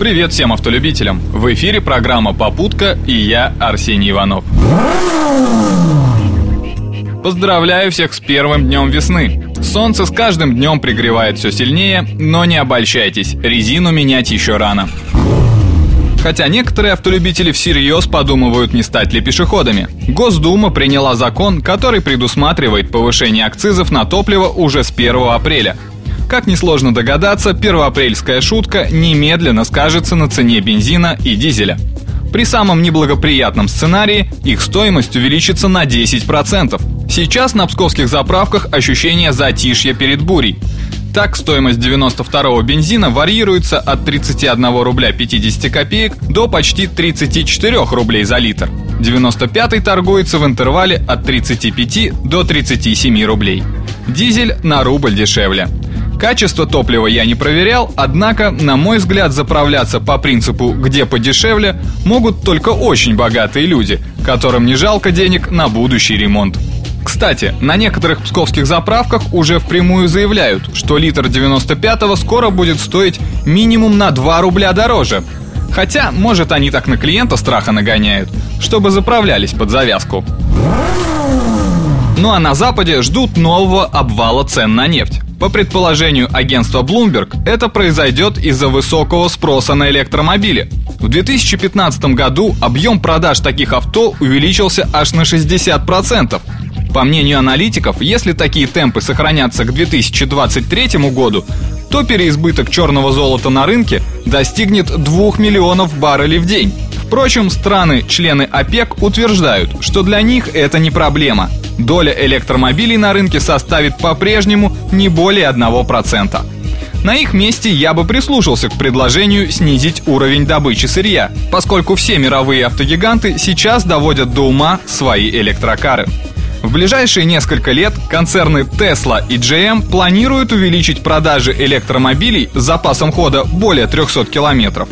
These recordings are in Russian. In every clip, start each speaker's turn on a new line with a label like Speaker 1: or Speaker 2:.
Speaker 1: Привет всем автолюбителям! В эфире программа «Попутка» и я, Арсений Иванов. Поздравляю всех с первым днем весны. Солнце с каждым днем пригревает все сильнее, но не обольщайтесь, резину менять еще рано. Хотя некоторые автолюбители всерьез подумывают, не стать ли пешеходами. Госдума приняла закон, который предусматривает повышение акцизов на топливо уже с 1 апреля. Как несложно догадаться, первоапрельская шутка немедленно скажется на цене бензина и дизеля. При самом неблагоприятном сценарии их стоимость увеличится на 10%. Сейчас на псковских заправках ощущение затишья перед бурей. Так, стоимость 92-го бензина варьируется от 31 рубля 50 копеек до почти 34 рублей за литр. 95-й торгуется в интервале от 35 до 37 рублей. Дизель на рубль дешевле. Качество топлива я не проверял, однако, на мой взгляд, заправляться по принципу «где подешевле» могут только очень богатые люди, которым не жалко денег на будущий ремонт. Кстати, на некоторых псковских заправках уже впрямую заявляют, что литр 95-го скоро будет стоить минимум на 2 рубля дороже. Хотя, может, они так на клиента страха нагоняют, чтобы заправлялись под завязку. Ну а на Западе ждут нового обвала цен на нефть. По предположению агентства Bloomberg, это произойдет из-за высокого спроса на электромобили. В 2015 году объем продаж таких авто увеличился аж на 60%. По мнению аналитиков, если такие темпы сохранятся к 2023 году, то переизбыток черного золота на рынке достигнет 2 миллионов баррелей в день. Впрочем, страны-члены ОПЕК утверждают, что для них это не проблема – доля электромобилей на рынке составит по-прежнему не более 1%. На их месте я бы прислушался к предложению снизить уровень добычи сырья, поскольку все мировые автогиганты сейчас доводят до ума свои электрокары. В ближайшие несколько лет концерны Tesla и GM планируют увеличить продажи электромобилей с запасом хода более 300 километров,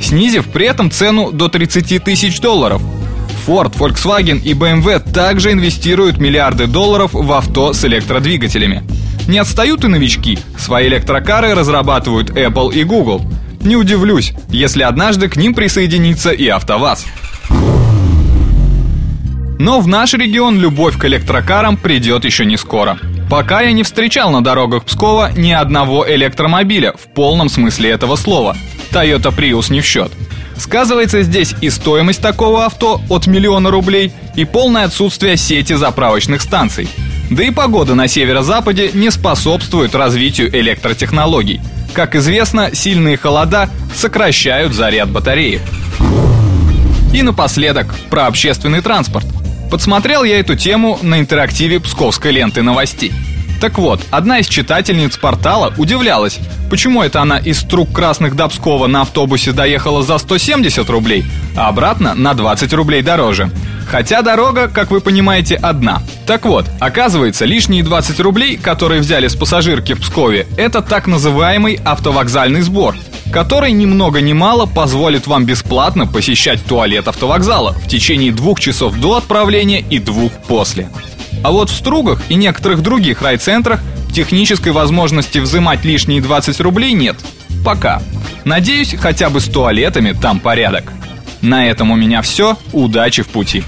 Speaker 1: снизив при этом цену до 30 тысяч долларов – Ford, Volkswagen и BMW также инвестируют миллиарды долларов в авто с электродвигателями. Не отстают и новички. Свои электрокары разрабатывают Apple и Google. Не удивлюсь, если однажды к ним присоединится и АвтоВАЗ. Но в наш регион любовь к электрокарам придет еще не скоро. Пока я не встречал на дорогах Пскова ни одного электромобиля в полном смысле этого слова. Toyota Prius не в счет. Сказывается здесь и стоимость такого авто от миллиона рублей, и полное отсутствие сети заправочных станций. Да и погода на северо-западе не способствует развитию электротехнологий. Как известно, сильные холода сокращают заряд батареи. И напоследок, про общественный транспорт. Подсмотрел я эту тему на интерактиве Псковской ленты новостей. Так вот, одна из читательниц портала удивлялась, почему это она из Струк Красных до Пскова на автобусе доехала за 170 рублей, а обратно на 20 рублей дороже. Хотя дорога, как вы понимаете, одна. Так вот, оказывается, лишние 20 рублей, которые взяли с пассажирки в Пскове, это так называемый автовокзальный сбор, который ни много ни мало позволит вам бесплатно посещать туалет автовокзала в течение двух часов до отправления и двух после. А вот в Стругах и некоторых других райцентрах технической возможности взимать лишние 20 рублей нет. Пока. Надеюсь, хотя бы с туалетами там порядок. На этом у меня все. Удачи в пути.